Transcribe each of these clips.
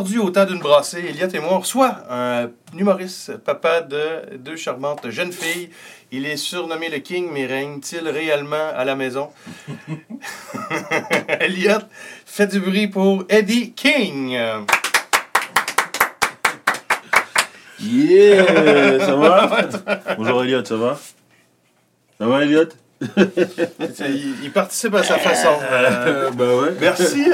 aujourd'hui, au temps d'une brassée, Elliot et moi, on reçoit un humoriste, papa de deux charmantes jeunes filles. Il est surnommé le King, mais règne-t-il réellement à la maison? Elliot, fait du bruit pour Eddie King. Yeah, ça va? Bonjour Elliot, ça va? Ça va Elliot il, il participe à sa façon. Euh, Bah ouais. Merci.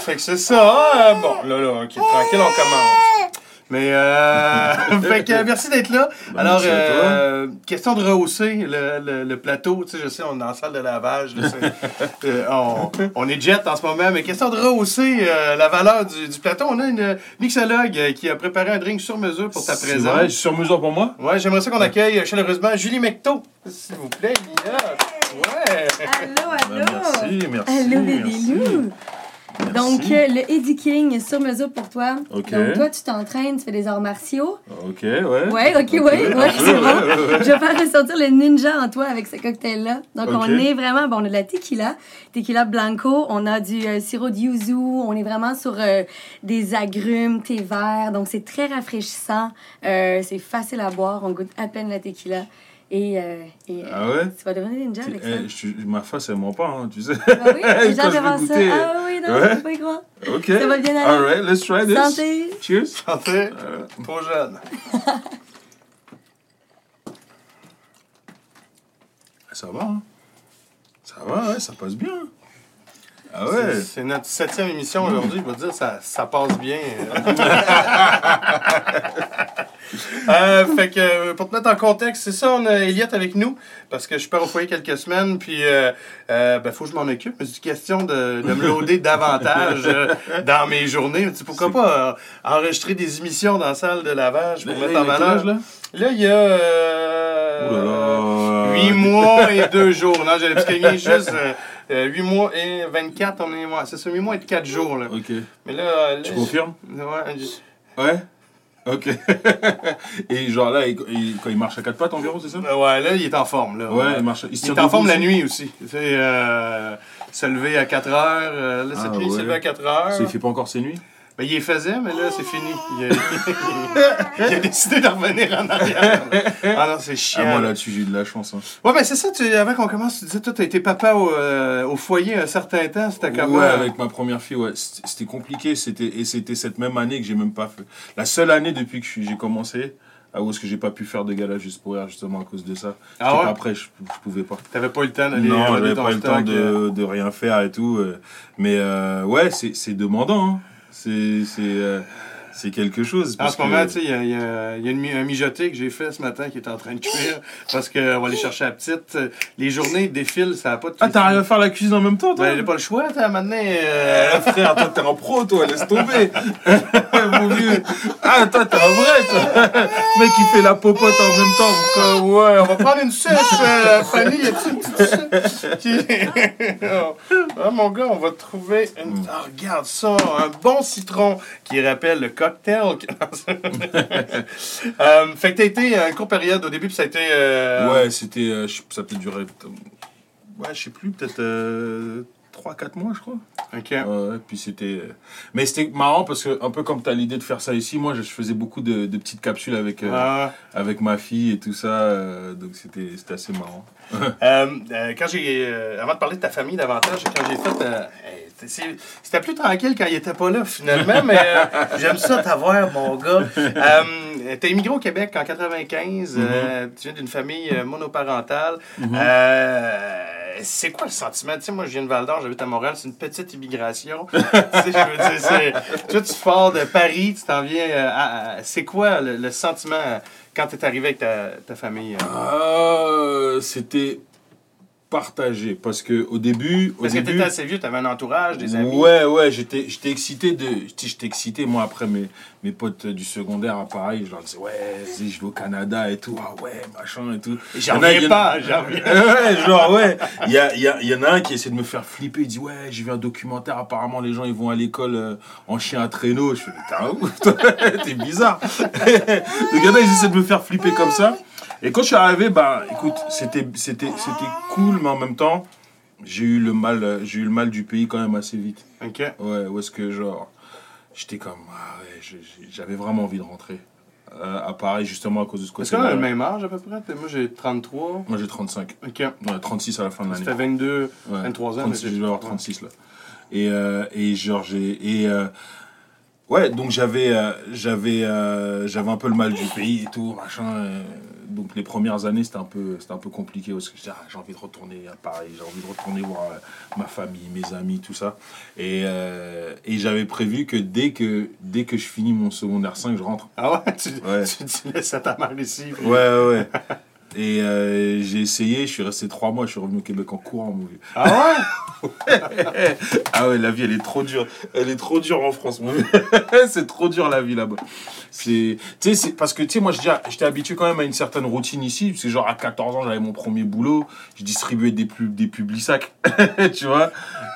Fait que c'est ça. hein. Bon, là, là, ok, tranquille, on commence. Mais, euh, fait que, euh, merci d'être là. Ben, Alors, euh, question de rehausser le, le, le plateau. Tu sais, je sais, on est dans la salle de lavage. là, euh, on, on est jet en ce moment, mais question de rehausser euh, la valeur du, du plateau. On a une mixologue qui a préparé un drink sur mesure pour ta présence. vrai, sur mesure pour moi? Ouais, j'aimerais ça qu'on accueille chaleureusement Julie Mecto. S'il vous plaît, Lila. Ouais. Allô, allô! Merci, merci. Allô, merci. Merci. Donc, euh, le Eddie King sur mesure pour toi. Donc, toi, tu t'entraînes, tu fais des arts martiaux. Ok, ouais. Ouais, ok, ouais, ouais, c'est bon. Je vais faire ressortir le ninja en toi avec ce cocktail-là. Donc, on est vraiment, bon, on a de la tequila, tequila blanco, on a du euh, sirop de yuzu, on est vraiment sur euh, des agrumes, thé vert. Donc, c'est très rafraîchissant, euh, c'est facile à boire, on goûte à peine la tequila. Et, euh, et, euh, Ah ouais? tu vas devenir ninja avec ça. Eh, je ma face, elle ment pas, hein, tu sais. Ah oui, j'ai Quand hâte je de voir vais ça. Ah oui, non, Ouais. pas y croire. Ok. Ça va bien aller? Alright, let's try this. Santé! Cheers. Santé. Trop jeune. Ça va, hein? Ça va, ouais, ça passe bien. Ah C'est- ouais. C'est notre septième émission aujourd'hui. Je vais dire, ça, ça passe bien. Euh, fait que, pour te mettre en contexte, c'est ça, on a Elliot avec nous, parce que je pars au foyer quelques semaines, puis euh, euh, ben, faut que je m'en occupe. Mais c'est une question de, de me loader davantage dans mes journées. Tu sais, pourquoi pas enregistrer des émissions dans la salle de lavage pour Là, mettre en valeur? là Là, il y a là. 8 mois et 2 jours. Non, j'avais gagné juste euh, 8 mois et 24. On est, ouais, c'est ça, 8 mois et 4 jours. Là. Ok. Mais là, euh, là, Tu confirmes? Ouais, je- Ouais? Ok. Et genre là, il- il- quand il marche à quatre pattes environ, c'est ça? Euh, ouais, là, il est en forme. Là, Ouais, il marche. Il, Il est en forme la nuit aussi. Sais, euh, se lever à 4 heures. euh, là, cette Ah, nuit, il s'est levé à 4 heures. Ça, Il fait pas encore ses nuits? Ben, il les faisait, mais là, c'est fini. Il a, il a décidé de revenir en arrière. Ah non, c'est chiant. Ah, moi là-dessus, j'ai eu de la chance. Hein. Ouais, ben c'est ça, tu, avant qu'on commence, tu disais, toi, t'as été papa au, euh, au foyer un certain temps, c'était comment? Ouais, avec ma première fille, ouais. C'était compliqué. C'était et c'était cette même année que j'ai même pas fait. La seule année depuis que j'ai commencé, à où est-ce que j'ai pas pu faire de gala juste pour rire, justement à cause de ça. Ah ouais? pas prêt, je, je pouvais pas. T'avais pas eu le temps d'aller Non, j'avais pas eu le temps stock, euh. de, de rien faire et tout. euh. Mais euh, ouais, c'est c'est demandant. hein. C'est c'est quelque chose. En ce moment, que- tu sais, il y a, y a- y a une un mijoté que j'ai fait ce matin qui est en train de cuire parce qu'on va aller chercher la petite. Les journées défilent, ça n'a pas de Ah, t'arrives à faire la cuisine en même temps, toi? Ben, j'ai pas le choix, t'as maintenant. euh, frère, toi, t'es un pro, toi, laisse tomber. Mon vieux. Ah, toi, t'es un vrai, toi. Mec, il fait la popote en même temps. Euh, ouais, on va prendre une suce, euh, Fanny. Y a-tu une petite? Qui- ah, mon gars, on va trouver une. Ah, regarde ça, un bon citron qui rappelle le cocktail. euh, fait que t'as été une courte période au début, puis ça a été. euh, Ouais, c'était. euh, ça peut durer. euh, Ouais, je sais plus, peut-être 3-4 mois, je crois. Ok. Ouais, puis c'était. euh, Mais c'était marrant parce que, un peu comme tu as l'idée de faire ça ici, moi, je faisais beaucoup de, de petites capsules avec, euh, Ah. avec ma fille et tout ça. euh, donc c'était c'était assez marrant. Euh, euh, quand j'ai. euh, avant de parler de ta famille davantage, quand j'ai fait. euh, C'était plus tranquille quand il était pas là, finalement, mais euh, j'aime ça t'avoir, mon gars. Euh, T'as immigré au Québec en 95. euh, tu viens d'une famille monoparentale. Euh, c'est quoi le sentiment? Tu sais, moi, je viens de Val d'Or, j'habite à Montréal, c'est une petite immigration. tu sais, je veux dire, toi, tu pars de Paris, tu t'en viens. euh, à- c'est quoi le, sentiment euh, quand tu es arrivé avec ta, famille? Euh, c'était partagé parce que au début, au Parce que t'étais assez vieux, t'avais un entourage, des amis. Ouais, ouais, j'étais, j'étais excité de. J'étais excité, moi, après mes, mes potes du secondaire, pareil, je leur disais, ouais, je vais au Canada et tout, ah ouais, machin et tout. J'en reviens pas, j'en ouais, genre, ouais. Il y, a, il y, a, y en a un qui essaie de me faire flipper. Il dit, ouais, j'ai vu un documentaire. Apparemment, les gens, ils vont à l'école euh, en chien à traîneau. Je fais, t'es un ouf, toi. T'es bizarre. Donc, il y en a, ils essaient de me faire flipper comme ça. Et quand je suis arrivé, bah, écoute, c'était, c'était, c'était cool, mais en même temps, j'ai eu le mal, j'ai eu le mal du pays quand même assez vite. Ok. Ouais, où est-ce que genre, j'étais comme, ah ouais, j'avais vraiment envie de rentrer. Euh, à Paris, justement, à cause de ce Est-ce côté qu'on a le même âge à peu près? Moi j'ai 33. Moi, j'ai 35. Ok. Ouais, 36 à la fin de l'année. fait 22, Ouais, 23 ans. 36, mais je vais avoir ouais. 36 là. Et, euh, et genre, j'ai. Et. euh, ouais, donc j'avais. euh, j'avais. euh, j'avais un peu le mal du pays et tout, machin. euh, donc les premières années, c'était un peu, c'était un peu compliqué parce que ah, j'ai envie de retourner à Paris, j'ai envie de retourner voir euh, ma famille, mes amis, tout ça. Et, euh, et j'avais prévu que dès que dès que je finis mon secondaire 5, je rentre. Ah ouais? Tu, Ouais. tu, tu laisses à ta mère ici. ouais, ouais. Et euh, j'ai essayé, je suis resté trois mois, je suis revenu au Québec en courant, mon vieux. Ah ouais? Ah ouais, la vie, elle est trop dure. Elle est trop dure en France. mon vieux. c'est trop dur la vie là-bas. C'est, tu sais, parce que tu sais, moi, je j'étais habitué quand même à une certaine routine ici. Parce que genre à 14 ans, j'avais mon premier boulot. Je distribuais des pubs, des publics sacs. tu vois,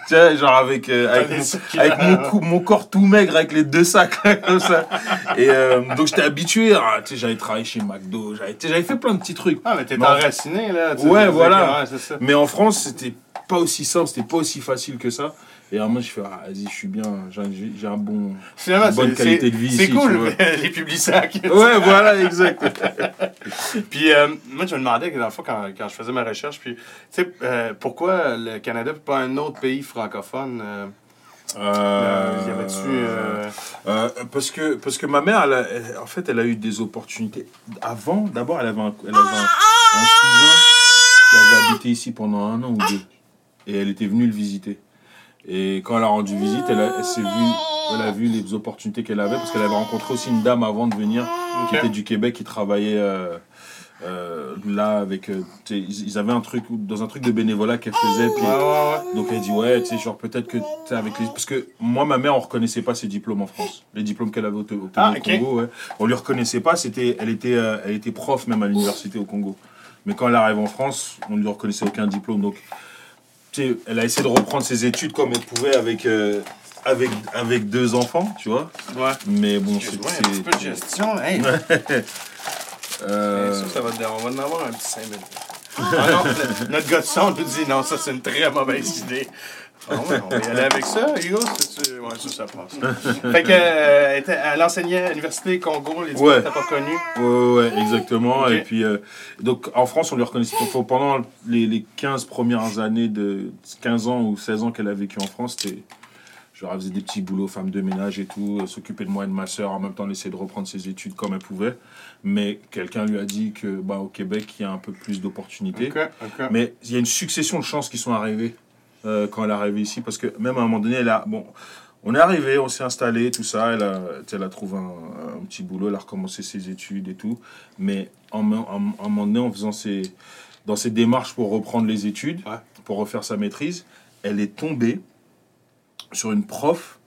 tu vois, genre avec euh, avec, mon, sacs, avec là. mon, cou- mon corps tout maigre avec les deux sacs comme ça. Et euh, donc j'étais habitué. à- Tu sais, j'avais travaillé chez McDo. J'avais, fait plein de petits trucs. Ah, mais t'es Non. enraciné là. Ouais, voilà. Ouais. Mais en France, c'était pas aussi simple, c'était pas aussi facile que ça. Et moi, je fais, ah, vas-y, je suis bien, j'ai un bon. Finalement, Bonne qualité de vie C'est ici, cool, les publics sacs. Ouais, voilà, exact. Puis euh, moi, je me demandais, dans le fond, quand, quand je faisais ma recherche, puis, tu sais, euh, pourquoi le Canada pas un autre pays francophone? euh, euh, y euh, Euh, parce, que, parce que ma mère, elle a- elle- en fait, elle a eu des opportunités. Avant, d'abord, elle avait, un, elle avait un, un cousin qui avait habité ici pendant un an ou deux. Et elle était venue le visiter. Et quand elle a rendu visite, elle a, elle s'est vue, elle a vu les opportunités qu'elle avait, parce qu'elle avait rencontré aussi une dame avant de venir, qui était du Québec, qui travaillait euh, euh, là avec. euh, ils, avaient un truc, dans un truc de bénévolat qu'elle faisait. Puis, donc elle dit ouais, tu sais, genre peut-être que sais, avec les... Parce que moi, ma mère, on reconnaissait pas ses diplômes en France. Les diplômes qu'elle avait Ah, au ok. Congo, ouais. On lui reconnaissait pas, c'était, elle, était, euh, elle était prof même à l'université au Congo. Mais quand elle arrive en France, on lui reconnaissait aucun diplôme. Donc, elle a essayé de reprendre ses études comme elle pouvait avec, euh, avec, avec deux enfants, tu vois. Ouais. Mais bon, c'est... Excuse-moi, un petit peu de gestion. Hey, euh, ça, ça va, te- on va en avoir un petit 5 minutes. Ah non, le- notre gars de son nous dit non, ça c'est une très mauvaise idée. Ah ouais, on va y aller avec ça, Hugo. Ouais, ça, ça passe. fait que, euh, elle, elle enseignait à l'Université Congo, les Ouais. t'as pas connu. Ouais, ouais, exactement. Et puis, euh, donc en France, on lui reconnaissait faut- pendant les, les 15 premières années de 15 ans ou 16 ans qu'elle a vécu en France, c'était. Genre, elle faisait des petits boulots, femme de ménage et tout, elle s'occupait de moi et de ma soeur, en même temps, elle essayait de reprendre ses études comme elle pouvait. Mais quelqu'un lui a dit que, bah, au Québec, il y a un peu plus d'opportunités. Mais il y a une succession de chances qui sont arrivées euh, quand elle est arrivée ici. Parce que même à un moment donné, elle a. Bon, on est arrivé, on s'est installé, tout ça. Elle a, elle a trouvé un, un petit boulot, elle a recommencé ses études et tout. Mais en, en- en- à un moment donné, en faisant ses, dans ses démarches pour reprendre les études, Ouais. pour refaire sa maîtrise, elle est tombée sur une prof.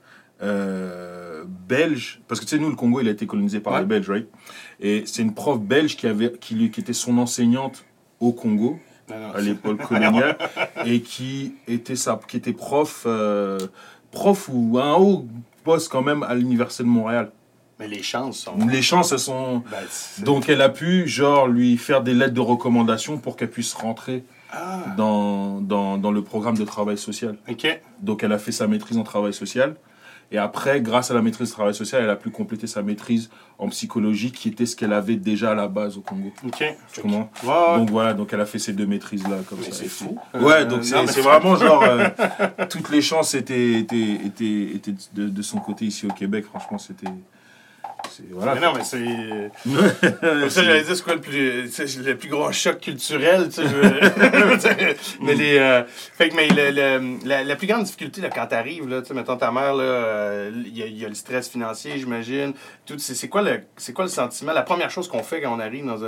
euh, belge, parce que tu sais, nous, le Congo, il a été colonisé par Ouais. les Belges, right? Et c'est une prof belge qui, avait, qui, lui- qui était son enseignante au Congo à l'époque coloniale et qui était sa, qui était prof euh, prof ou un haut poste quand même à l'université de Montréal. Mais les chances sont. Les chances elles sont Ben, donc elle a pu genre lui faire des lettres de recommandation pour qu'elle puisse rentrer Ah, dans, dans, dans le programme de travail social. ok. Donc elle a fait sa maîtrise en travail social. Et après, grâce à la maîtrise de travail social, elle a pu compléter sa maîtrise en psychologie, qui était ce qu'elle avait déjà à la base au Congo. Ok. Tu Ouais, ouais. Donc voilà, donc elle a fait ces deux maîtrises là comme Mais ça. c'est fou. Ouais, Euh, donc non, c'est vraiment genre euh, toutes les chances étaient étaient étaient, étaient de, de son côté ici au Québec. Franchement, c'était voilà. Mais non, mais c'est. Comme ça, j'allais dire, c'est quoi le plus, le plus gros choc culturel, tu sais. mais les. euh, fait que, mais le, le- la, la plus grande difficulté, là, quand t'arrives, là, tu sais, mettons ta mère, là, euh, il y, y a le stress financier, j'imagine. Tout, c'est c'est quoi, le- c'est quoi le sentiment, la première chose qu'on fait quand on arrive dans un.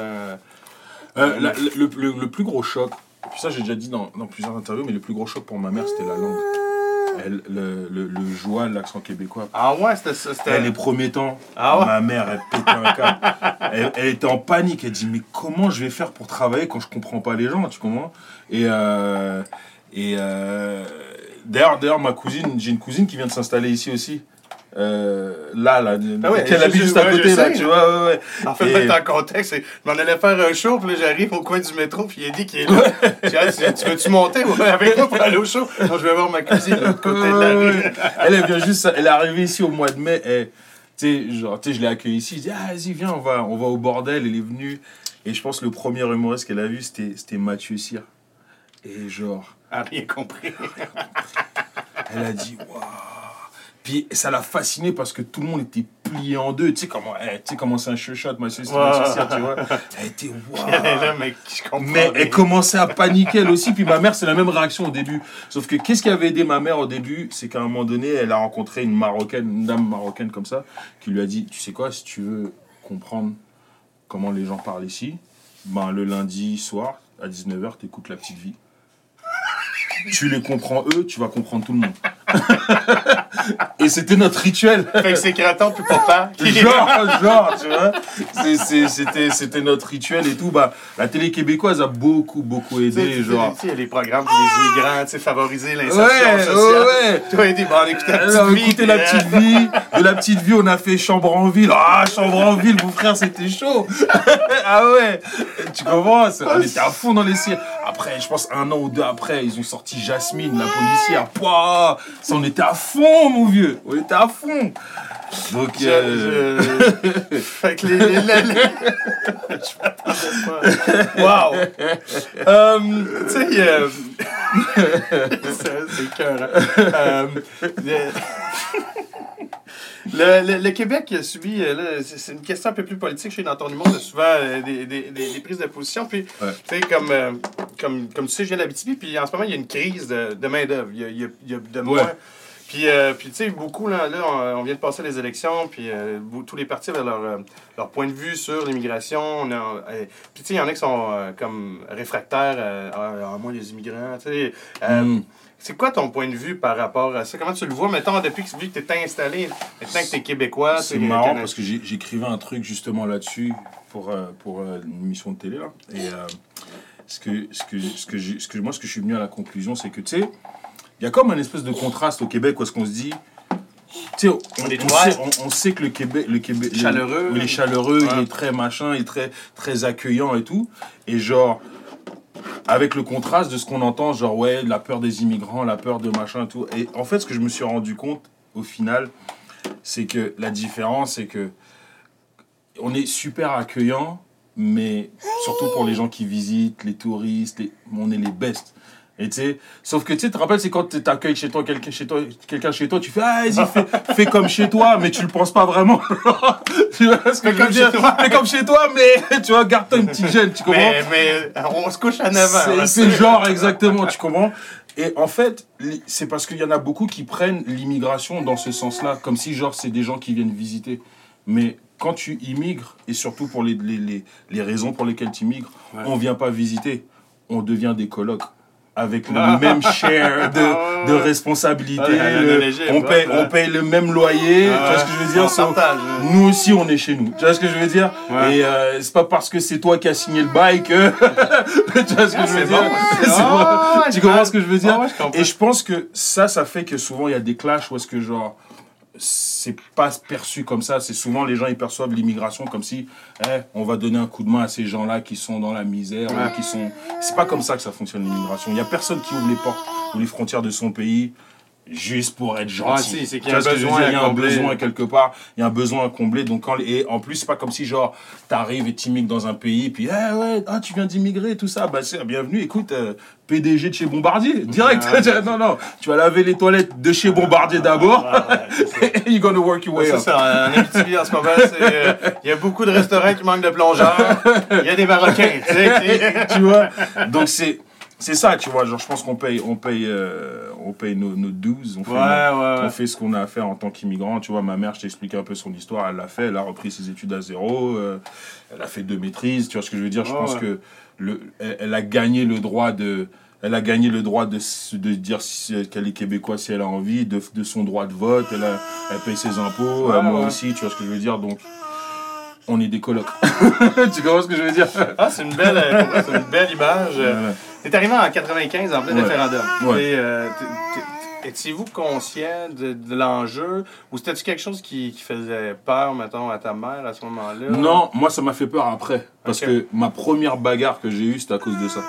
Euh, la- le, le- plus gros choc, puis ça j'ai déjà dit dans, dans plusieurs interviews, mais le plus gros choc pour ma mère c'était la langue. Elle, le, le, le joie, l'accent québécois. Ah ouais, c'était les premiers temps, Ah ouais? ma mère, elle pétait un câble. Elle, elle était en panique. Elle dit Mais comment je vais faire pour travailler quand je comprends pas les gens Tu comprends? Et, euh, et euh, d'ailleurs, d'ailleurs, ma cousine, j'ai une cousine qui vient de s'installer ici aussi. Euh, là, là, Ah ouais, je- juste à côté, là, tu vois, ouais, ouais. En fait, Et- en contexte, je m'en allais faire un show, puis là, j'arrive au coin du métro, puis il a dit qu'il est là. Dit, Ah, tu, tu veux-tu monter? Avec moi pour aller au show? Non, je vais voir ma cousine de l'autre côté de la rue. elle, elle vient juste, elle est arrivée ici au mois de mai. Et, tu sais, genre, tu sais, je l'ai accueillie ici. Je dis, ah, vas-y, viens, on va, on va au bordel. Elle est venue. Et je pense que le premier humoriste qu'elle a vu, c'était, c'était Mathieu Cyr. Et genre, Ah, rien compris. elle a dit, waouh. Puis ça l'a fasciné parce que tout le monde était plié en deux. Tu sais comment, tu sais comment c'est un shot, Cyr, Ouais. Mathieu Cyr, tu vois. Elle était, waouh. Mais elle commençait à paniquer elle aussi. Puis ma mère, c'est la même réaction au début. Sauf que qu'est-ce qui avait aidé ma mère au début? C'est qu'à un moment donné, elle a rencontré une marocaine, une dame marocaine comme ça, qui lui a dit Tu sais quoi, si tu veux comprendre comment les gens parlent ici, ben, le lundi soir, à 19h, t'écoutes La Petite Vie. Tu les comprends eux, tu vas comprendre tout le monde. Et c'était notre rituel. Fait que c'est Kraton, puis papa. Genre, genre, tu vois. C'était, c'était notre rituel et tout. Bah, la télé québécoise a beaucoup, beaucoup aidé. Genre. tu sais, il y a les programmes pour les immigrants, tu sais, favoriser l'insertion Ouais, sociale. ouais, ouais. Toi, dit, bon, on écoutait la Alors, petite vie. écoutez la petite vie. De la petite vie, on a fait chambre en ville. Ah, chambre en ville, mon frère, c'était chaud. ah ouais. Tu comprends On était à fond dans les cires. Après, je pense un an ou deux après, ils ont sorti Jasmine, la policière. Pouah, ça, on était à fond, mon vieux. On était à fond. Donc, Je- euh, je- fait que les. les, les-. Wow! Euh, tu sais, euh... c'est c'est cœur. Euh, le... Le, le- le Québec a subi, euh, c'est une question un peu plus politique. Sais, dans ton humour, souvent euh, des, des, des, des prises de position. Puis, Ouais. tu sais, comme, euh, comme, comme tu sais, je viens d'Abitibi, puis en ce moment, il y a une crise de, de main-d'œuvre. Il il y a de moins. Puis, euh, puis tu sais, beaucoup, là, là on, vient de passer les élections, puis euh, tous les partis avaient leur, euh, leur point de vue sur l'immigration. On a, euh, puis, tu sais, il y en a qui sont comme réfractaires à, à moins les immigrants. Tu sais, Mm. c'est quoi ton point de vue par rapport à ça? Comment tu le vois, mettons, depuis que, tu es installé, maintenant que tu es québécois? C'est t'es marrant parce que j'écrivais un truc justement là-dessus pour, pour une émission de télé. Là. Et ce, que, ce, que, ce, que j'ai- ce que moi, ce que je suis venu à la conclusion, c'est que, tu sais, il y a comme un espèce de contraste au Québec où est-ce qu'on se dit. Tu sais, on, sait, on- on sait que le Québec. Le Québec le- Chaleureux. il est chaleureux, il est très machin, il est très, très accueillant et tout. Et genre, avec le contraste de ce qu'on entend, genre, ouais, la peur des immigrants, la peur de machin et tout. Et en fait, ce que je me suis rendu compte, au final, c'est que la différence, c'est que on est super accueillant, mais surtout pour les gens qui visitent, les touristes, les- on est les best. Et tu sais, sauf que tu sais, tu te rappelles, c'est quand tu accueilles chez toi quelqu'un chez toi, quelqu'un chez toi, tu fais ah vas-y fais, fais comme chez toi, mais tu le penses pas vraiment. tu vois ce que je veux dire? Fais comme chez toi, mais tu vois, garde-toi une petite gêne, tu comprends? Mais, mais euh, on se couche à 9 ans. c'est- C'est genre exactement, tu comprends? Et en fait, c'est parce qu'il y en a beaucoup qui prennent l'immigration dans ce sens-là, comme si genre c'est des gens qui viennent visiter. Mais quand tu immigres, et surtout pour les, les, les, les raisons pour lesquelles tu immigres, Ouais. on vient pas visiter, on devient des colocs. Avec le même share de, de responsabilité, on, paye, on paye le même loyer, tu vois ce que je veux dire so- nous aussi, on est chez nous. Tu vois ce que je veux dire? Et euh, c'est pas parce que c'est toi qui as signé le bail que. tu vois ce que je veux dire? Ah, Tu comprends ce que je veux dire? Ah. Et je pense que ça, ça fait que souvent il y a des clashs où est-ce que genre c'est pas perçu comme ça. C'est souvent les gens ils perçoivent l'immigration comme si eh, on va donner un coup de main à ces gens-là qui sont dans la misère, qui sont. C'est pas comme ça que ça fonctionne l'immigration. Il y a personne qui ouvre les portes ou les frontières de son pays juste pour être gentil. Si, c'est qu'il y a un besoin? Il y a un besoin quelque part, il y a un besoin à combler. Donc quand, et en plus, c'est pas comme si genre t'arrives et t'immigres dans un pays, puis eh ouais, ah, tu viens d'immigrer, tout ça, bah c'est bienvenue, écoute, euh, PDG de chez Bombardier, direct. Ouais. non, non, tu vas laver les toilettes de chez Bombardier d'abord, et you're gonna work your way up. c'est en ce moment. euh, Il y a beaucoup de restaurants qui manquent de plongeurs. Il y a des Marocains. tu vois? Donc c'est. C'est ça, tu vois, genre je pense qu'on paye, on paye, euh, on paye nos, nos dues, on fait, Ouais, nos- ouais, on fait ce qu'on a à faire en tant qu'immigrant. Tu vois, ma mère, je t'explique un peu son histoire, elle l'a fait, elle a repris ses études à zéro, euh, elle a fait deux maîtrises, tu vois ce que je veux dire? Je pense que le, elle, elle a gagné le droit de, elle a gagné le droit de, de dire si- qu'elle est québécoise si elle a envie, de, de son droit de vote, elle, a- elle paye ses impôts, euh, moi aussi, tu vois ce que je veux dire? Donc, on est des colocs. tu comprends ce que je veux dire? Ah, c'est une belle, euh, c'est une belle image. Voilà. T'es arrivé en 95 en plein Ouais. référendum. Ouais. T'es, euh, étiez-vous conscient de, de l'enjeu ou c'était-tu quelque chose qui, qui faisait peur, mettons, à ta mère à ce moment-là? Non, moi ça m'a fait peur après. Parce que ma première bagarre que j'ai eue, c'était à cause de ça.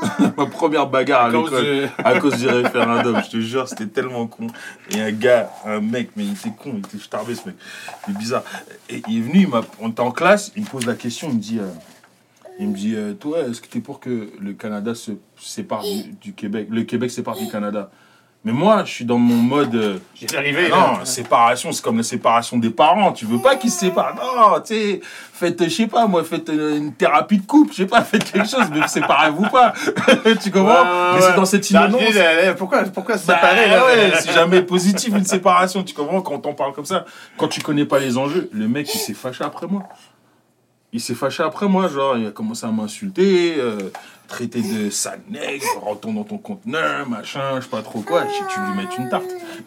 ma première bagarre à, l'école. du- À cause du référendum, je te jure, c'était tellement con. Et un gars, un mec, mais il était con, il était starbé ce mec. Il est bizarre. Et il est venu, il on était en classe, il me pose la question, il me dit, euh, il me dit, euh, toi, est-ce que t'es pour que le Canada se sépare du, du Québec, le Québec sépare du Canada Mais moi, je suis dans mon mode. euh, J'étais arrivé, non, là. séparation, c'est comme la séparation des parents. Tu veux pas qu'ils se séparent. Non, tu sais, faites, je sais pas, moi, faites euh, une thérapie de couple, je sais pas, faites quelque chose, mais séparez-vous pas. tu comprends? Ouais, ouais, Mais c'est dans cette Dans innocence. pourquoi, pourquoi se Bah, séparer, là? ouais, c'est jamais positif une séparation, tu comprends? Quand on parle comme ça. Quand tu connais pas les enjeux, le mec il s'est fâché après moi. Il s'est fâché après moi, genre il a commencé à m'insulter, euh, traiter de sale nègre, retourne dans ton conteneur, machin, je sais pas trop quoi. J'ai dû lui mettre une tarte.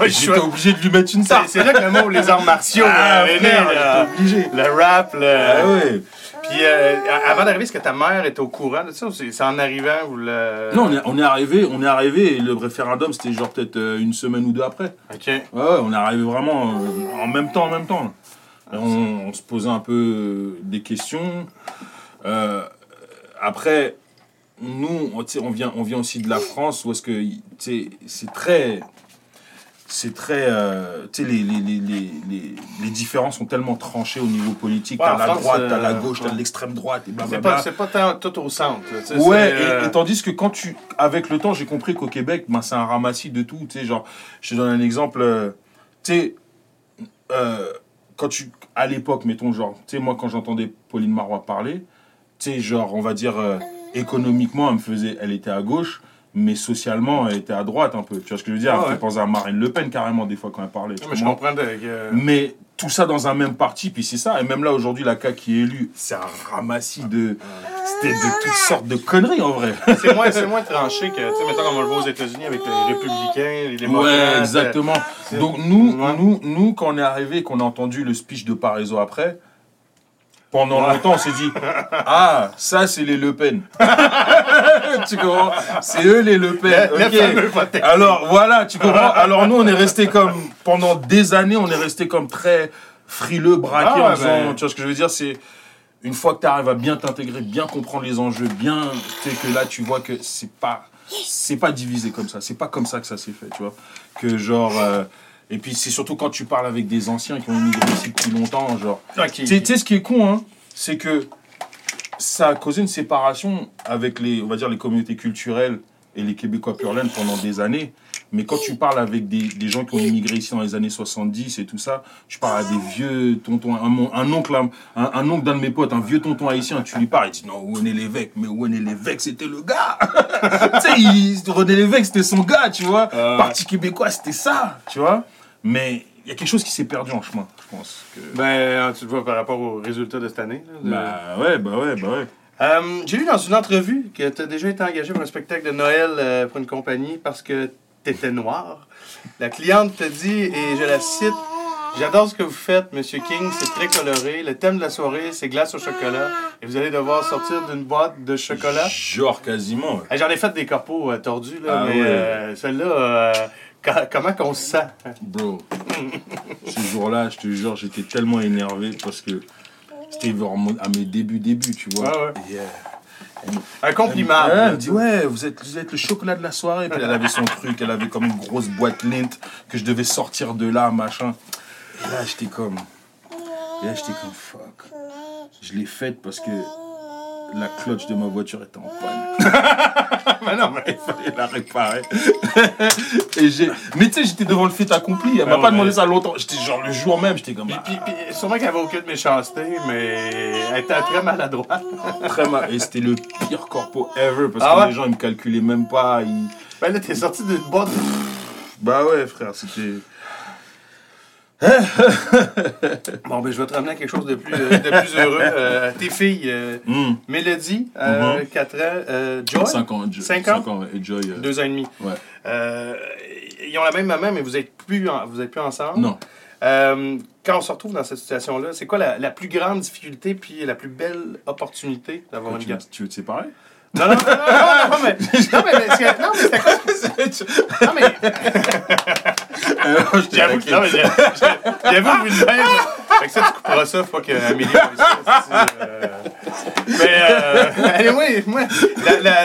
Le J'étais obligé de lui mettre une tarte. c'est là que le mot les arts martiaux Ah, euh, frère, là. obligé. Le rap, le... Ah ouais. Puis euh, avant d'arriver, est-ce que ta mère était au courant de ça ou c'est en arrivant vous le... Non, on est, on est arrivé, on est arrivé et le référendum c'était genre peut-être euh, une semaine ou deux après. Ok. Ouais, on est arrivé vraiment euh, en même temps, en même temps. Et on, on se posait un peu des questions. Euh, après, nous, on, vient, on vient aussi de la France où est-ce que, c'est très, c'est très, euh, tu sais, les, les, les, les, différences sont tellement tranchées au niveau politique. Ouais, t'as la France, droite, t'as la euh, gauche, t'as l'extrême droite et C'est blablabla. pas, c'est pas tant tout au centre. Ouais, euh, et, et tandis que quand tu. Avec le temps, j'ai compris qu'au Québec, ben, c'est un ramassis de tout. Tu sais, genre, je te donne un exemple. euh, tu sais, euh, quand tu. À l'époque, mettons, genre, tu sais, moi, quand j'entendais Pauline Marois parler, tu sais, genre, on va dire, euh, économiquement, elle me faisait. Elle était à gauche, mais socialement, elle était à droite un peu. Tu vois ce que je veux dire? Ah Elle me fait penser à Marine Le Pen carrément, des fois, quand elle parlait. tu mais je comprends que... mais tout ça dans un même parti, puis c'est ça. Et même là, aujourd'hui, la CAQ qui est élue, c'est un ramassis de. C'était de toutes sortes de conneries en vrai. C'est moins, c'est moins tranché que, tu sais, mettons, comme on le voit aux États-Unis avec les républicains, les démocrates. Ouais, exactement. c'est- Donc nous, nous, nous, quand on est arrivé, qu'on a entendu le speech de Parizeau après, pendant Ouais. longtemps, on s'est dit, ah, ça c'est les Le Pen. tu comprends? C'est eux les Le Pen. Alors voilà, tu comprends? Alors nous, on est resté comme pendant des années, on est resté comme très frileux, braqué Ah ouais, en disant, ben- tu vois ce que je veux dire? C'est une fois que tu arrives à bien t'intégrer, bien comprendre les enjeux, bien, tu sais que là tu vois que c'est pas, c'est pas divisé comme ça. C'est pas comme ça que ça s'est fait, tu vois. Que genre. euh, et puis c'est surtout quand tu parles avec des anciens qui ont immigré ici depuis longtemps, genre. Ok. Tu sais- tu sais ce qui est con, hein, c'est que ça a causé une séparation avec les, on va dire, les communautés culturelles et les Québécois pur laine pendant des années. Mais quand tu parles avec des, des gens qui ont immigré ici dans les années 70 et tout ça, tu parles à des vieux tontons, un, oncle, un, un oncle d'un de mes potes, un vieux tonton haïtien, tu lui parles, il dit non, René Lévesque, mais René Lévesque, c'était le gars. tu sais, René Lévesque, c'était son gars, tu vois. Euh. Parti québécois, c'était ça, tu vois. Mais il y a quelque chose qui s'est perdu en chemin, je pense. Que... Ben, tu le vois par rapport aux résultats de cette année. là, de- Bah ouais, bah ouais, bah ouais. Euh, J'ai lu dans une entrevue que tu as déjà été engagé pour un spectacle de Noël euh, pour une compagnie parce que tu étais noir. La cliente te dit, et je la cite, J'adore ce que vous faites, Monsieur King, c'est très coloré. Le thème de la soirée, c'est glace au chocolat. Et vous allez devoir sortir d'une boîte de chocolat. Genre quasiment. ouais. J'en ai fait des corpos euh, tordus, là, Ah mais ouais. euh, celle-là, euh, comment qu'on se sent? Bro, ce jour-là, je te jure, j'étais tellement énervé parce que c'était à mes débuts, débuts, tu vois. Ouais. Euh, Un compliment. Elle me dit, ouais, vous êtes, vous êtes le chocolat de la soirée. Puis elle avait son truc, elle avait comme une grosse boîte lint que je devais sortir de là, machin. Et là, j'étais comme. Et là, j'étais comme, fuck. Je l'ai faite parce que la clutch de ma voiture était en panne. Mais non, mais... Il fallait la réparer. Et j'ai... Mais tu sais, j'étais devant le fait accompli. Elle m'a pas ouais. demandé ça longtemps. J'étais genre le jour même, j'étais comme. Puis, ah, puis, puis, sûrement qu'elle avait aucune méchanceté, mais elle était très maladroite. très mal. Et c'était le pire corpo ever parce Ah que ouais? les gens ils me calculaient même pas. ils- Ben là, t'es sorti d'une boîte. Bah ouais, frère, c'était. Bon, ben, je vais te ramener à quelque chose de plus, euh, de plus heureux. Euh, tes filles, euh, Hmm. Mélodie, euh, Mhm. 4 ans, euh, Joy, 5 ans, Jo- et Joy. euh, 2 ans et demi. Ouais. Euh, ils ont la même maman, mais vous êtes plus, en- vous êtes plus ensemble. Non. Euh, quand on se retrouve dans cette situation-là, c'est quoi la, la plus grande difficulté puis la plus belle opportunité d'avoir une gamme? tu veux te séparer? Non, non, non, non, non, non, mais. Non, mais, non, mais? Non, mais. Euh, J'avoue que. Non, mais j'avoue vu de même. Fait que ça, tu couperas ça, faut que Amélie voit ça. c'est, euh, Mais, euh, anyway, moi, la, la,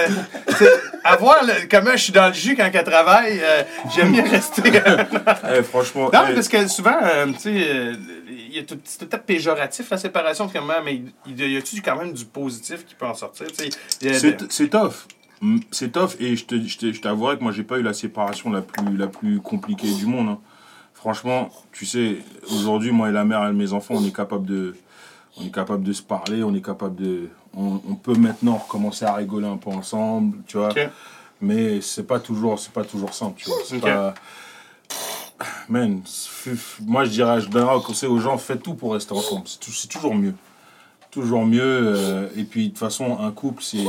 c'est- avoir le, comment je suis dans le jus quand elle travaille, euh, j'aime mieux rester. Franchement. Non, eh, parce que souvent, euh, tu sais, euh, il y a tout, c'est tout à fait péjoratif la séparation, mais il y a-tu quand même du positif qui peut en sortir, c'est tough. C'est tough et je te- je te- je t'avouerai que moi j'ai pas eu la séparation la plus, la plus compliquée du monde. hein. Franchement, tu sais, aujourd'hui, moi et la mère et mes enfants, on est capable de, on est capable de se parler, on est capable de, on, on peut maintenant recommencer à rigoler un peu ensemble, tu vois. Mais c'est pas toujours, c'est pas toujours simple, tu vois. C'est pas- Man, moi je dirais, je donnerais un conseil aux gens, faites tout pour rester ensemble. C'est toujours mieux. Toujours mieux. euh, et puis de toute façon, un couple, c'est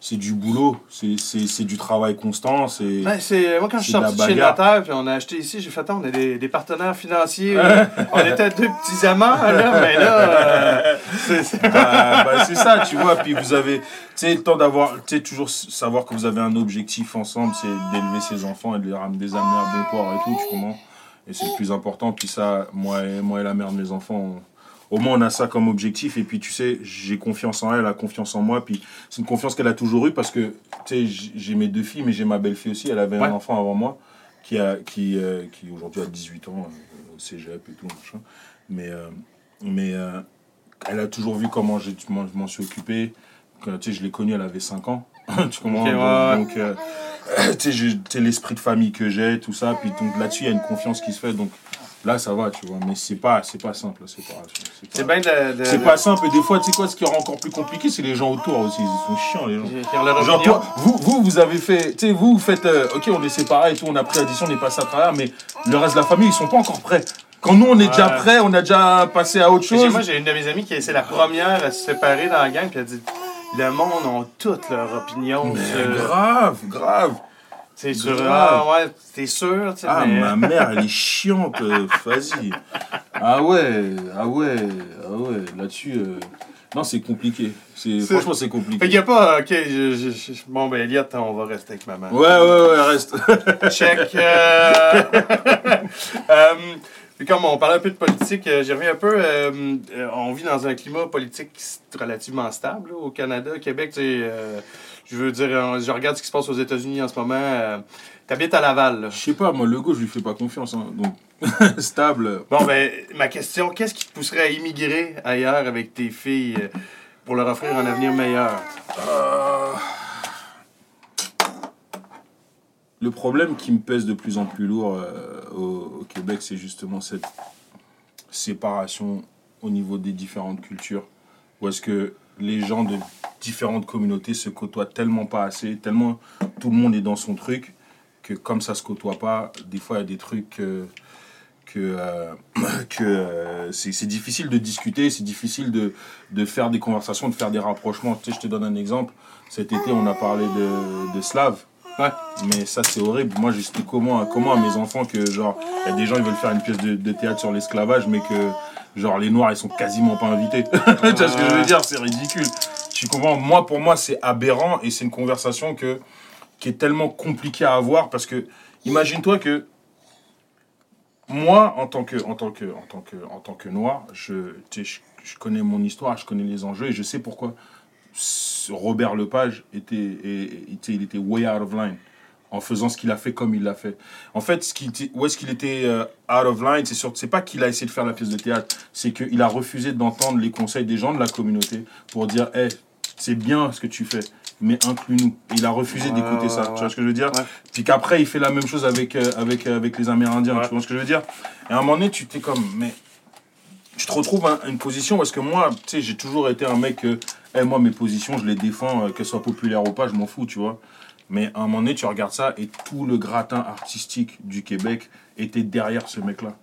c'est du boulot, c'est- c'est c'est du travail constant. C'est moi, quand je suis sorti de chez. Notaire, puis on a acheté ici, j'ai fait, attends, on a des, des partenaires financiers. euh, on était deux petits amants, là, mais là, euh, c'est, bah, bah, c'est ça, tu vois. Puis vous avez, tu sais, le temps d'avoir, tu sais, toujours savoir que vous avez un objectif ensemble, c'est d'élever ses enfants et de les ram- de les amener à bon port et tout, tu comprends? Et c'est le plus important. Puis ça, moi et, moi et la mère de mes enfants, on- au moins on a ça comme objectif. Et puis tu sais, j'ai confiance en elle, elle a confiance en moi. Puis c'est une confiance qu'elle a toujours eue parce que, tu sais, j'ai mes deux filles, mais j'ai ma belle-fille aussi. Elle avait Ouais. un enfant avant moi qui, a, qui, euh, qui aujourd'hui a 18 ans, euh, au cégep et tout, machin. Mais, euh, mais elle a toujours vu comment je m'en suis occupé. Tu sais, je l'ai connue, elle avait 5 ans. tu comprends? Ok, ouais, ouais. Donc, tu sais, l'esprit de famille que j'ai, tout ça. Puis donc là-dessus, il y a une confiance qui se fait. Donc là, ça va, tu vois. Mais c'est pas, c'est pas simple, la séparation. C'est c'est pas, bien de. c'est pas simple. Et des fois, tu sais quoi, ce qui rend encore plus compliqué, c'est les gens autour aussi. Ils sont chiants, les gens. leur Genre opinion. toi, vous, vous, vous avez fait, tu sais, vous, vous faites, euh, ok, on est séparés et tout, on a pris l'addition, on est passé à travers, mais le reste de la famille, ils sont pas encore prêts. Quand nous, on est déjà Ouais. prêts, on a déjà passé à autre chose. Moi, j'ai une de mes amies qui c'est la première à se séparer dans la gang, puis elle dit Le monde ont toutes leurs opinions. Mais sur- grave, grave. C'est sûr. Ah, ouais, t'es sûr, tu. Ah, mais- ma mère, elle est chiante, euh, vas-y. Ah ouais, ah ouais, ah ouais, là-dessus, euh, non, c'est compliqué. C'est, franchement, c'est Fait qu'il compliqué. n'y a pas. Ok, je- je- je- bon, ben, Elliot, on va rester avec maman. Ouais, ouais, ouais, reste. Check. euh, euh, puis comme on parlait un peu de politique, euh, j'y reviens un peu. euh, euh, on vit dans un climat politique relativement stable là, au Canada, au Québec. tu sais, euh, je veux dire, je regarde ce qui se passe aux États-Unis en ce moment. euh, T'habites à Laval. là. Je sais pas, moi, le go, je lui fais pas confiance, hein, donc, stable. Bon, ben, ma question, qu'est-ce qui te pousserait à immigrer ailleurs avec tes filles pour leur offrir un avenir meilleur? Euh, Le problème qui me pèse de plus en plus lourd euh, au, Québec, c'est justement cette séparation au niveau des différentes cultures. Où est-ce que les gens de différentes communautés se côtoient tellement pas assez, tellement tout le monde est dans son truc, que comme ça se côtoie pas, des fois il y a des trucs euh, que, euh, que euh, c'est c'est difficile de discuter, c'est difficile de, de faire des conversations, de faire des rapprochements. Tu sais, je te donne un exemple. Cet été, on a parlé de, de Slav. Ouais. Mais ça, c'est horrible. Moi, j'explique comment, comment à mes enfants que, genre, il y a des gens, ils veulent faire une pièce de, de théâtre sur l'esclavage, mais que, genre, les Noirs, ils sont quasiment pas invités. tu vois ce que je veux dire? C'est ridicule. Tu comprends? Moi, pour moi, c'est aberrant et c'est une conversation que, qui est tellement compliquée à avoir parce que, imagine-toi que, moi, en tant que, en tant que, en tant que, en tant que noir, je, je, je connais mon histoire, je connais les enjeux et je sais pourquoi Robert Lepage était, était- il était way out of line en faisant ce qu'il a fait comme il l'a fait. En fait, ce qui était- où est-ce qu'il était euh, out of line, c'est sûr, c'est pas qu'il a essayé de faire la pièce de théâtre, c'est qu'il a refusé d'entendre les conseils des gens de la communauté pour dire, hey, c'est bien ce que tu fais, mais inclus-nous. Il a refusé d'écouter ça. Tu vois ce que je veux dire Ouais. Puis qu'après, il fait la même chose avec, euh, avec, euh, avec les Amérindiens. Ouais. Tu vois ce que je veux dire Et à un moment donné, tu t'es comme, mais tu te retrouves à une position parce que moi, tu sais, j'ai toujours été un mec eh, moi, mes positions, je les défends, euh, qu'elles soient populaires ou pas, je m'en fous, tu vois. Mais à un moment donné, tu regardes ça et tout le gratin artistique du Québec était derrière ce mec-là.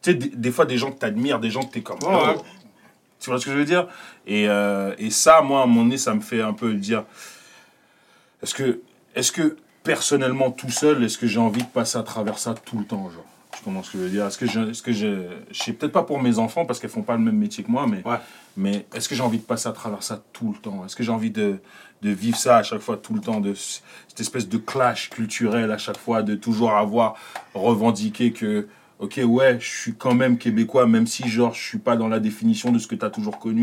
Tu sais, des, des fois, des gens que t'admires, des gens que t'es comme. Ouais. oh. Tu vois ce que je veux dire? Et, euh, et ça, moi, à un moment donné, ça me fait un peu dire est-ce que, est que personnellement, tout seul, est-ce que j'ai envie de passer à travers ça tout le temps, genre? Que je veux dire Est-ce que je, est-ce que je, je sais peut-être pas pour mes enfants parce qu'elles font pas le même métier que moi, mais, Ouais. mais est-ce que j'ai envie de passer à travers ça tout le temps? Est-ce que j'ai envie de, de vivre ça à chaque fois, tout le temps, de cette espèce de clash culturel à chaque fois, de toujours avoir revendiqué que, ok, ouais, je suis quand même québécois, même si genre je suis pas dans la définition de ce que tu as toujours connu,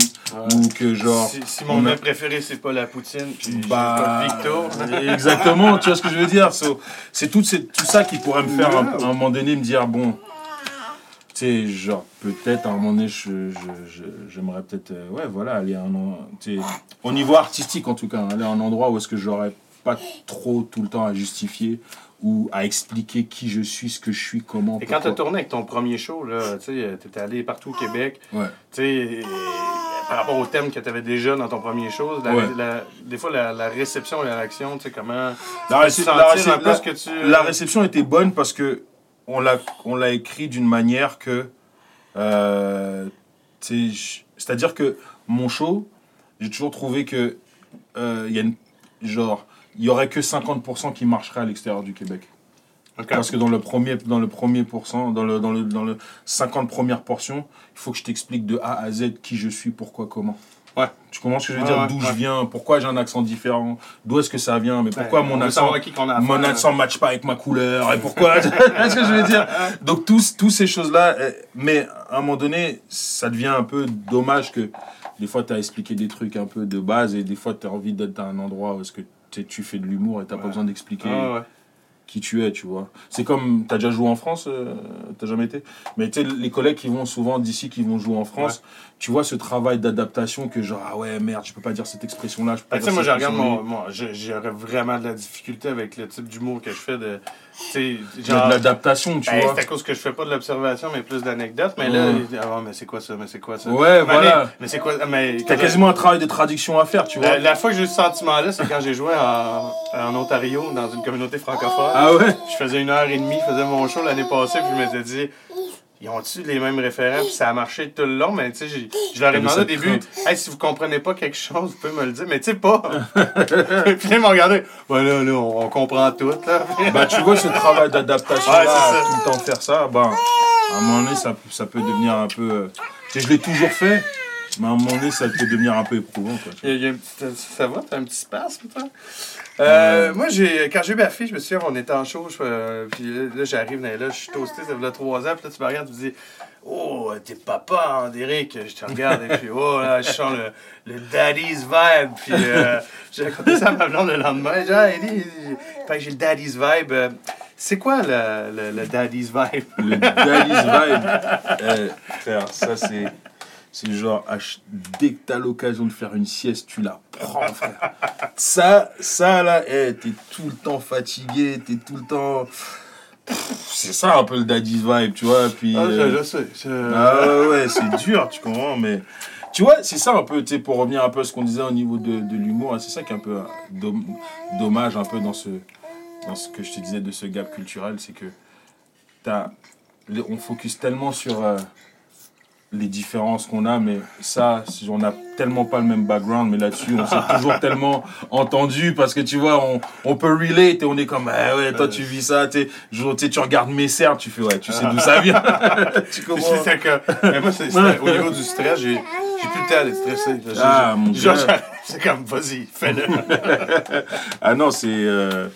ou que genre. Si, si mon on a- préféré, c'est pas la poutine, puis Bah, pas Victor. Exactement, tu vois ce que je veux dire? So, C'est tout, c'est tout ça qui pourrait me faire, à un, moment donné, me dire, bon, tu sais, genre, peut-être, à un moment donné, je- je- je- j'aimerais peut-être, euh, ouais, voilà, aller à un, au niveau artistique, en tout cas, aller à un endroit où est-ce que j'aurais pas trop tout le temps à justifier ou à expliquer qui je suis, ce que je suis, comment, Et quand t'as pourquoi. tourné avec ton premier show, tu sais, t'étais allé partout au Québec, Ouais. tu sais, par rapport au thème que t'avais déjà dans ton premier show, la- Ouais. la- des fois, la, la réception et la réaction, tu sais, comment... La, tu tu... la réception était bonne parce que on l'a on l'a écrit d'une manière que euh, tu c'est-à-dire que mon show j'ai toujours trouvé que euh, il y a une, genre il y aurait que 50% qui marcherait à l'extérieur du Québec. Parce que dans le premier dans le premier pourcent dans le dans le dans le 50 premières portions il faut que je t'explique de A à Z qui je suis pourquoi comment. Ouais. tu comprends ce que je veux Ouais, dire? ouais, d'où je viens pourquoi j'ai un accent différent d'où est-ce que ça vient mais pourquoi mon accent a mon accent match pas avec ma couleur et pourquoi? Tu vois ce que je veux dire? Donc tous tous ces choses là mais à un moment donné ça devient un peu dommage que des fois tu as expliqué des trucs un peu de base et des fois tu as envie d'être à un endroit où est-ce que tu fais de l'humour et t'as pas besoin d'expliquer Ah, ouais. qui tu es, tu vois. C'est comme, t'as déjà joué en France, euh, t'as jamais été? Mais tu sais, les collègues qui vont souvent d'ici, qui vont jouer en France, tu vois ce travail d'adaptation que genre, ah ouais, merde, je peux pas dire cette expression-là, je peux pas tu sais, dire moi, je regarde moi, J'aurais vraiment de la difficulté avec le type d'humour que je fais de. Sais, Il y a genre. de l'adaptation, tu Ben, vois. c'est à cause que je fais pas de l'observation, mais plus d'anecdotes. Mais là, ah mais c'est quoi ça? Mais c'est quoi ça? Ouais, Mais, voilà. Mais c'est quoi? Mais T'as quasiment un travail de traduction à faire, tu vois. La, la fois que j'ai eu ce sentiment-là, c'est quand j'ai joué en, en Ontario, dans une communauté francophone. Ah ouais? Je faisais une heure et demie, je faisais mon show l'année passée, puis je m'étais dit, ils ont-tu les mêmes référents? Puis ça a marché tout le long, mais tu sais, je leur ai demandé au début, hey, si vous comprenez pas quelque chose, vous pouvez me le dire, mais tu sais pas. puis ils m'ont regardé, ouais, là, là, on, on comprend tout, là. Bah, tu vois ce travail d'adaptation Ouais, tout le temps faire ça, bah, à un moment donné, ça, ça peut devenir un peu. euh, Tu sais, je l'ai toujours fait, mais à un moment donné, ça peut devenir un peu éprouvant, quoi. Il y a- il y a un petit- ça va, t'as un petit spasme, toi? Euh, moi, j'ai, quand j'ai eu ma fille, je me souviens, on était en show, je, euh, puis là, là, j'arrive loges, je suis toasté, ça fait trois ans, puis là, tu me regardes, tu me dis, oh, t'es papa, hein, Derek, je te regarde, et puis, oh, là, je sens le, le daddy's vibe, puis euh, j'ai raconté ça à ma blonde le lendemain, j'ai dit, ah, que j'ai le daddy's vibe. euh, c'est quoi le, le, le daddy's vibe? Le daddy's vibe. Frère, ça c'est. C'est genre, dès que t'as l'occasion de faire une sieste, tu la prends, frère. Ça, ça là, eh, t'es tout le temps fatigué, t'es tout le temps. C'est ça un peu le daddy's vibe, tu vois. Puis, Ah, euh, je sais. je- ah ouais, c'est dur, tu comprends, mais. Tu vois, c'est ça un peu, tu sais, pour revenir un peu à ce qu'on disait au niveau de, de l'humour, hein, c'est ça qui est un peu euh, dom- dommage un peu dans ce, dans ce que je te disais de ce gap culturel, c'est que t'as, les- on focus tellement sur euh, les différences qu'on a, mais ça, on n'a tellement pas le même background, mais là-dessus, on s'est toujours tellement entendu parce que tu vois, on, on peut relate et on est comme, ah ouais, toi tu vis ça, tu sais, tu regardes mes cerfs, tu fais, ouais, tu sais d'où ça vient. tu comprends? C'est que, mais moi, c'est- au niveau du stress, j'ai j'ai plus le temps d'être stressé. Ah, mon j'ai- C'est comme, vas-y, fais-le. Ah non, c'est. euh,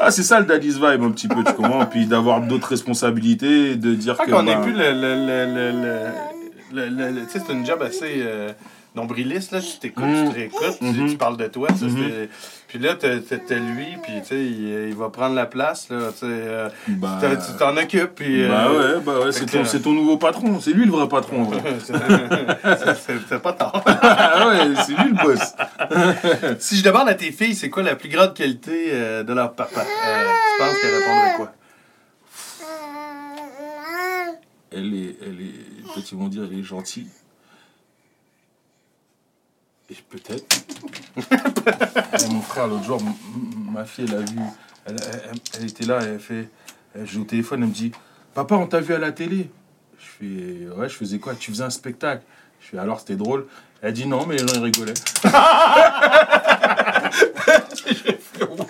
Ah, c'est ça le daddy's vibe un petit peu, tu comprends? Puis d'avoir d'autres responsabilités, de dire que. qu'on bah, ait plus le. le, le, le, le, le- c'est une job assez euh, nombriliste, là. Tu t'écoutes, Mm. tu te réécoutes, tu- Mhm. tu, parles de toi. ça, Mhm. c'est- Puis là, t'as lui, puis il, il va prendre la place, là. Tu euh, tu t'en occupes, puis. bah euh, ouais, bah ouais, c'est ton, c'est ton nouveau patron. C'est lui le vrai patron, c'est- pas tard. ah ouais, c'est lui le boss. si je demande à tes filles, c'est quoi la plus grande qualité de leur papa, tu penses qu'elles répondraient quoi? Elle est, elle est, peut-être ils vont dire, elle est gentille. Et peut-être. Mon frère, l'autre jour, ma fille, elle a vu, elle était là, elle fait, elle joue au téléphone, elle me dit, papa, on t'a vu à la télé. Je fais, ouais, je faisais quoi? Tu faisais un spectacle. Je fais, alors c'était drôle. Elle dit non, mais les gens ils rigolaient. J'ai fait, waouh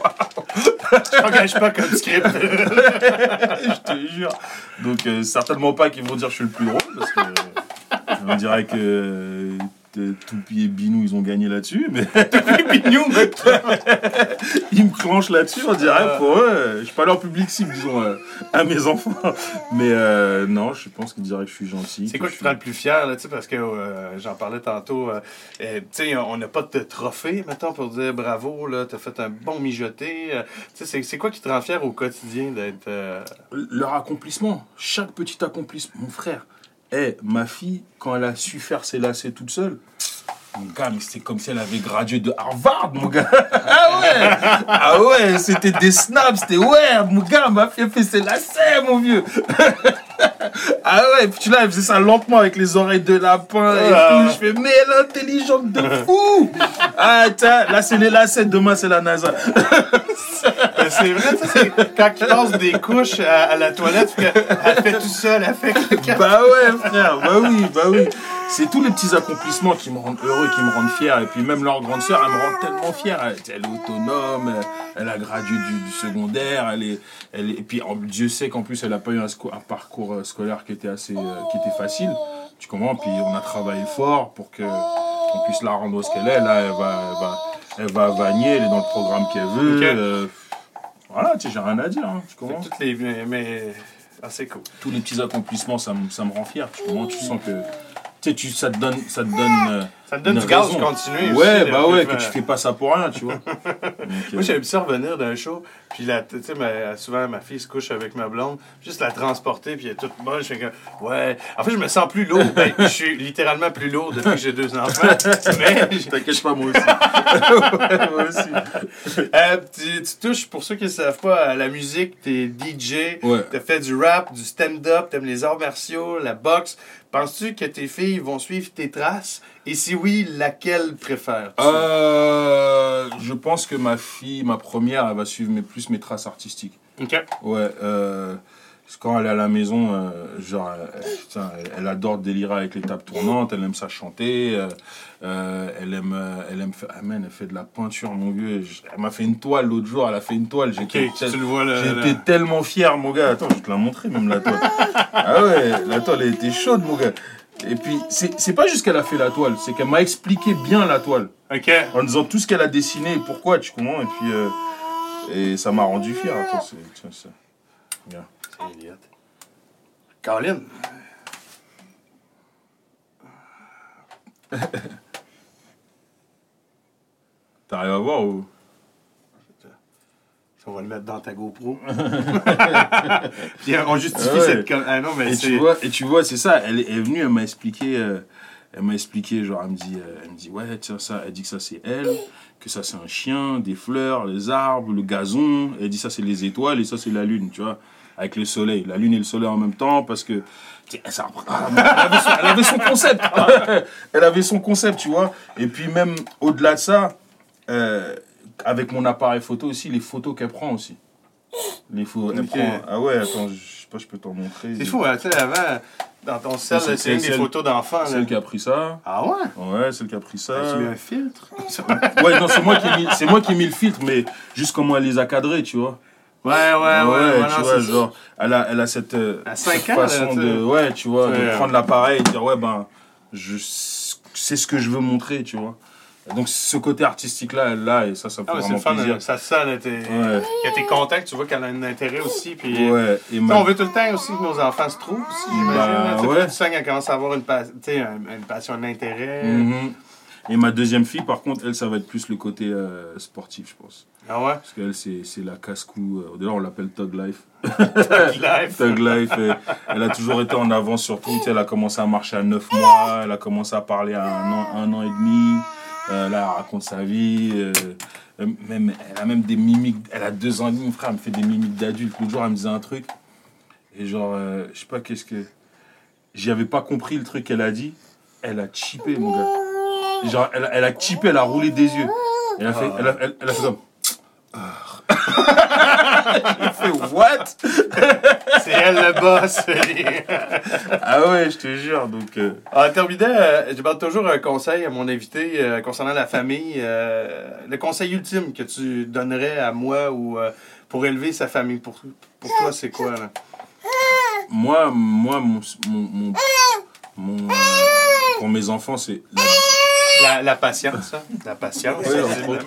Je t'engage pas comme script. je te jure. Donc, euh, certainement pas qu'ils vont dire que je suis le plus drôle, parce que euh, on dirait que euh, Toupie et Binou, ils ont gagné là-dessus, mais mec. ils me clenchent là-dessus, on dirait, pour eux, je suis pas leur public cible, disons, euh, à mes enfants. Mais euh, non, je pense qu'ils diraient que je suis gentil. C'est quoi qui te rend le plus fier, là, tu sais, parce que euh, j'en parlais tantôt. tu sais, on n'a pas de trophée, mettons, pour dire bravo, là, t'as fait un bon mijoté. tu sais, c'est- quoi qui te rend fier au quotidien d'être. leur accomplissement, chaque petit accomplissement. Mon frère, eh, ma fille, quand elle a su faire ses lacets toute seule, mon gars, mais c'était comme si elle avait gradué de Harvard, mon gars. Ah ouais, ah ouais, c'était des snaps, c'était ouais, mon gars, ma fille a fait ses lacets, mon vieux. Ah ouais, puis tu là, elle faisait ça lentement avec les oreilles de lapin et Ah. tout. Je fais, mais elle est intelligente de fou. Ah, tiens, là c'est les lacets, demain c'est la NASA. C'est vrai, ça, c'est quand il passe des couches à, à la toilette, que- elle fait tout seul, elle fait. Bah ouais, frère, bah oui, bah oui. C'est tous les petits accomplissements qui me rendent heureux, qui me rendent fier. Et puis même leur grande sœur, elle me rend tellement fier. Elle, elle est autonome, elle, elle a gradué du, du secondaire, elle est, elle est- et puis Dieu sait qu'en plus elle a pas eu un, parcours euh, scolaire qui était assez, euh, qui était facile. Tu comprends? Puis on a travaillé fort pour que qu'on puisse la rendre ce qu'elle est. Là, elle va, elle va, elle va elle est dans le programme qu'elle veut. Euh, voilà, tu sais, j'ai rien à dire. hein, tu comprends Toutes les. Mais. Ah, c'est cool. tous les petits accomplissements, ça me, ça me rend fier. Tu, comprends tu sens que tu sais, tu, ça te donne, ça te donne, euh, Ça te donne du gaz pour continuer. Ouais, aussi, bah ouais, que tu fais pas ça pour rien, tu vois. Donc, euh, Moi, j'aime ça revenir d'un show, puis la, tu sais, ma- souvent ma fille se couche avec ma blonde, juste la transporter, puis elle est toute bonne. Je fais comme, ouais. En fait, je me sens plus lourd. Ben, je suis littéralement plus lourd depuis que j'ai deux enfants. Mais, T'inquiète pas, moi aussi. Ouais, moi aussi. euh, tu, tu touches, pour ceux qui ne savent pas, à la musique, t'es DJ, Ouais. t'as fait du rap, du stand-up, t'aimes les arts martiaux, la boxe. Penses-tu que tes filles vont suivre tes traces? Et si oui, laquelle préfères-tu? Euh, je pense que ma fille, ma première, elle va suivre mes, plus mes traces artistiques. Ok. Ouais, euh, parce que quand elle est à la maison, euh, genre, elle, putain, elle, elle adore délirer avec les tables tournantes, elle aime ça chanter, euh, euh, elle aime, elle aime faire, ah man, elle fait de la peinture, mon vieux. Je- Elle m'a fait une toile l'autre jour, elle a fait une toile, Ok, j'étais tu le vois là. J'étais tellement fier, mon gars. Attends, je vais te la montrer, même la toile. Ah ouais, la toile, elle était chaude, mon gars. Et puis, c'est c'est pas juste qu'elle a fait la toile, c'est qu'elle m'a expliqué bien la toile. Ok. En disant tout ce qu'elle a dessiné et pourquoi, tu comprends. Et puis, euh, et ça m'a rendu fier. Attends, c'est. tiens, ça. C'est Elliot. Colin. T'arrives à voir ou? On va le mettre dans ta GoPro. Puis on justifie ouais. cette. Ah non, mais Et c'est. tu vois, et tu vois, c'est ça. Elle est venue, elle m'a expliqué. euh, elle m'a expliqué, genre, elle me dit, euh, elle me dit, ouais, tiens, ça, elle dit que ça c'est elle, que ça c'est un chien, des fleurs, les arbres, le gazon. Elle dit ça c'est les étoiles et ça c'est la lune, tu vois, avec le soleil, la lune et le soleil en même temps, parce que tu sais, ça- elle, avait son, elle avait son concept, elle avait son concept, tu vois. Et puis même au-delà de ça, euh, avec mon appareil photo aussi, les photos qu'elle prend aussi. Les photos, elle Ok. prend. Ah ouais, attends, je sais pas, je peux t'en montrer. C'est fou, hein, tu sais, avant, dans ton sel, C'est- c'est une c'est des celle- photos d'enfants. Celle qui a pris ça. Ah ouais? Ouais, celle qui a pris ça. Tu mets un filtre? Ouais, non, c'est moi qui ai mis, c'est moi qui ai mis le filtre, mais juste comment elle les a cadrés, tu vois. Ouais, ouais, ouais. ouais, tu non, vois, genre, elle a, elle a cette, euh, À cinq cette ans, là, façon tu de, ouais, tu vois, de prendre l'appareil et dire, ouais, ben, je c'est ce que je veux montrer, tu vois. Donc, ce côté artistique-là, elle l'a, et ça, ça me fait Ah, ouais, c'est vraiment fun, plaisir. hein, ça là, t'es Ouais. que t'es tu vois qu'elle a un intérêt aussi. Puis, Ouais, et ma- on veut tout le temps aussi que nos enfants se trouvent aussi, j'imagine. Bah, ouais. Tu sens qu'elle commence à avoir une, pa- passion, un intérêt. Mhm. Et ma deuxième fille, par contre, elle, ça va être plus le côté euh, sportif, je pense. Ah ouais? Parce qu'elle, c'est la casse-cou. euh, D'ailleurs, on l'appelle Tug Life. Thug Life, euh, elle a toujours été en avance sur tout. Tu sais, Elle a commencé à marcher à 9 mois, elle a commencé à parler à un an, un an et demi. Euh, là, elle raconte sa vie. euh, euh, même, elle a même des mimiques. Elle a deux ans et demi, mon frère, elle me fait des mimiques d'adulte. L'autre jour, elle me disait un truc. Et genre, euh, je sais pas qu'est-ce que. J'y avais pas compris le truc qu'elle a dit. Elle a chippé, mon gars. Genre, elle, a- elle a chippé, elle a roulé des yeux. Elle a fait, elle a, elle- elle a fait comme. J'ai fait what? C'est elle le boss. Ah ouais, je te jure. Donc, euh, en terminant, euh, je demande toujours un conseil à mon invité euh, concernant la famille. euh, le conseil ultime que tu donnerais à moi ou euh, pour élever sa famille. Pour, pour toi, c'est quoi, là? Moi, moi mon, mon, mon, mon- pour mes enfants, c'est la La, la patience? La patience. Oui, entre autres.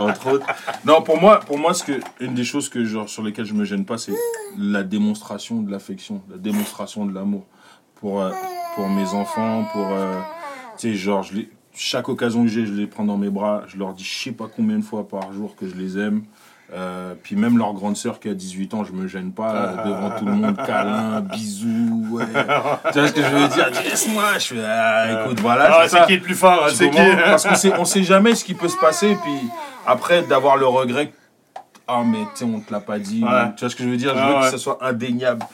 Entre autres. Non, pour moi, pour moi, ce que, une des choses que, genre, sur lesquelles je me gêne pas, c'est la démonstration de l'affection, la démonstration de l'amour pour, euh, pour mes enfants, pour, euh, tu sais, genre, je les, chaque occasion que j'ai, je les prends dans mes bras, je leur dis je sais pas combien de fois par jour que je les aime. Euh, puis même leur grande sœur qui a 18 ans, je me gêne pas euh, devant tout le monde, câlin, bisous, ouais. tu vois ce que je veux dire? Laisse-moi, je fais, ah, écoute, voilà, Ah, c'est qui le plus fort? C'est qui? Parce qu'on sait, on sait jamais ce qui peut se passer, puis après d'avoir le regret, ah mais tu sais, on te l'a pas dit. Ouais. Tu vois ce que je veux dire? Je Ouais, veux que ce soit indéniable,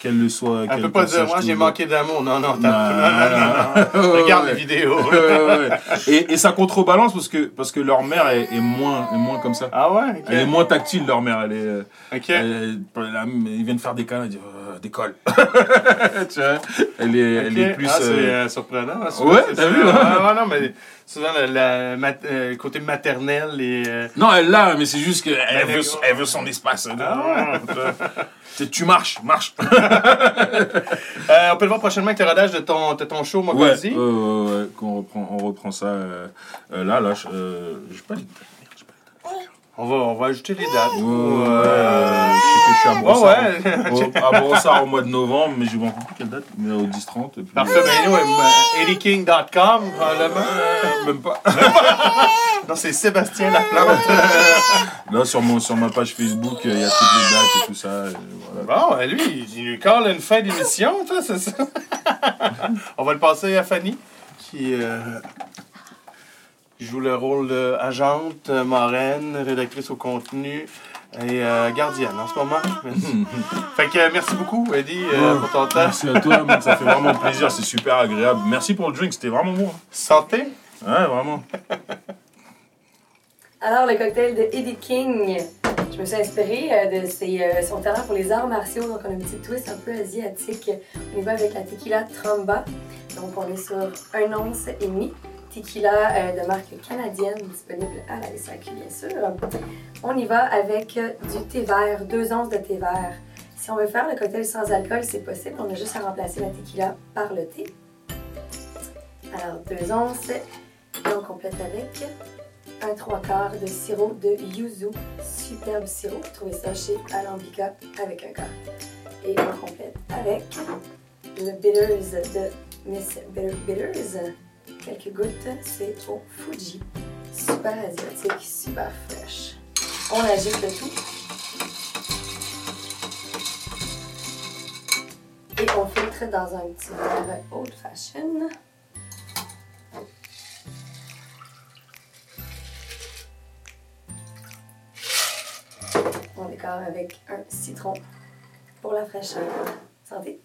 qu'elle le soit. Elle peut pas dire, moi j'ai manqué d'amour. Non, non, Non, t'as- non, non, non, non. Ouais, Regarde ouais. la vidéo. Ouais, ouais, ouais. Et, et ça contrebalance parce que, parce que leur mère est, est moins, est moins comme ça. Ah ouais? Elle est moins tactile, leur mère. Elle est, euh, Ok. elle- elle- ils viennent faire des câlins, elle dit décolle. tu vois Elle est, elle Ok. est plus. Ah, c'est euh, euh, surprenant. hein, souvent, Ouais, t'as vu, hein? Ah, non, mais souvent le mat- euh, côté maternel et. euh, Non, elle l'a, mais c'est juste qu'elle Ben, veut, elle veut son espace. Ah Tu- Tu marches, marche. On peut le voir prochainement avec le rodage de ton, de ton show, Mogozi. ouais, ouais, ouais, qu'on reprend, on reprend ça là, là. je- pas les dates. merde, j'ai pas les dates. On, va, on va ajouter les dates. Ouais, Ou, ouais, euh, je sais que je suis à Brossard. ouais. au- à Brossard au mois de novembre, mais je ne me rappelle plus quelle date, mais au 10-30. et puis, Parfait, ben nous, eddieking.com, probablement. même pas. Non, c'est Sébastien Laplante. Là, sur, mon, sur ma page Facebook, il y a toutes les dates et tout ça. et voilà. Bon, lui, il lui colle une fin d'émission, toi, c'est ça? On va le passer à Fanny, qui euh, joue le rôle d'agente, euh, marraine, rédactrice au contenu et euh, gardienne en ce moment. fait que euh, merci beaucoup, Eddie, euh, pour ton temps. Merci à toi, man, ça fait vraiment plaisir, c'est super agréable. Merci pour le drink, c'était vraiment bon. Santé. Ouais, vraiment. Alors, le cocktail de Eddie King, je me suis inspirée de ses, euh, son talent pour les arts martiaux. Donc, on a un petit twist un peu asiatique. On y va avec la tequila Tromba. Donc, on est sur un once et demi. Tequila euh, de marque canadienne, disponible à la SAQ, bien sûr. On y va avec euh, du thé vert, deux onces de thé vert. Si on veut faire le cocktail sans alcool, c'est possible. On a juste à remplacer la tequila par le thé. Alors, deux onces. Et on complète avec un trois quarts de sirop de yuzu, superbe sirop. Vous trouvez ça chez Alambica avec un quart. Et on complète avec le bitters de Miss Bitter Bitters. Quelques gouttes, c'est au Fuji. Super asiatique, super fraîche. On agite le tout. Et on filtre dans un petit verre old fashion. On décore avec un citron pour la fraîcheur. Santé!